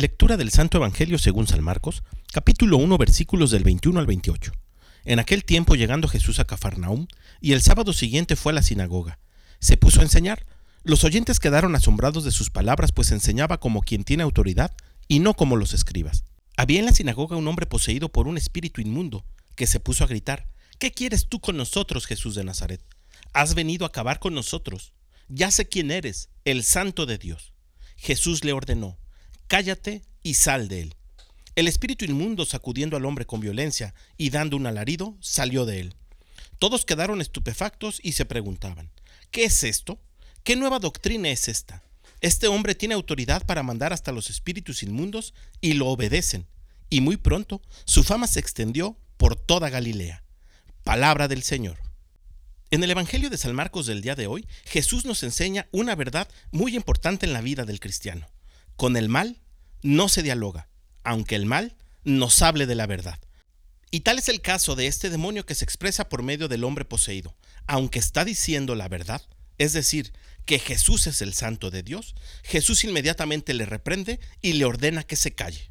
Lectura del Santo Evangelio según San Marcos, capítulo 1, versículos del 21 al 28. En aquel tiempo llegando Jesús a Cafarnaúm, y el sábado siguiente fue a la sinagoga. Se puso a enseñar. Los oyentes quedaron asombrados de sus palabras, pues enseñaba como quien tiene autoridad y no como los escribas. Había en la sinagoga un hombre poseído por un espíritu inmundo, que se puso a gritar, ¿Qué quieres tú con nosotros, Jesús de Nazaret? Has venido a acabar con nosotros. Ya sé quién eres, el santo de Dios. Jesús le ordenó, cállate y sal de él. El espíritu inmundo, sacudiendo al hombre con violencia y dando un alarido, salió de él. Todos quedaron estupefactos y se preguntaban, ¿qué es esto? ¿Qué nueva doctrina es esta? Este hombre tiene autoridad para mandar hasta los espíritus inmundos y lo obedecen. Y muy pronto su fama se extendió por toda Galilea. Palabra del Señor. En el Evangelio de San Marcos del día de hoy, Jesús nos enseña una verdad muy importante en la vida del cristiano. Con el mal no se dialoga, aunque el mal nos hable de la verdad. Y tal es el caso de este demonio que se expresa por medio del hombre poseído. Aunque está diciendo la verdad, es decir, que Jesús es el santo de Dios, Jesús inmediatamente le reprende y le ordena que se calle.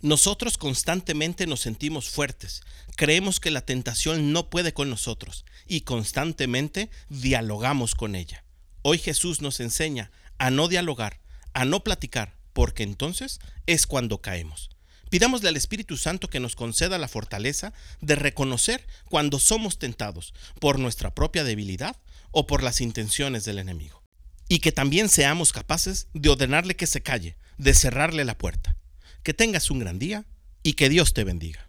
Nosotros constantemente nos sentimos fuertes, creemos que la tentación no puede con nosotros y constantemente dialogamos con ella. Hoy Jesús nos enseña a no dialogar, a no platicar, porque entonces es cuando caemos. Pidámosle al Espíritu Santo que nos conceda la fortaleza de reconocer cuando somos tentados por nuestra propia debilidad o por las intenciones del enemigo. Y que también seamos capaces de ordenarle que se calle, de cerrarle la puerta. Que tengas un gran día y que Dios te bendiga.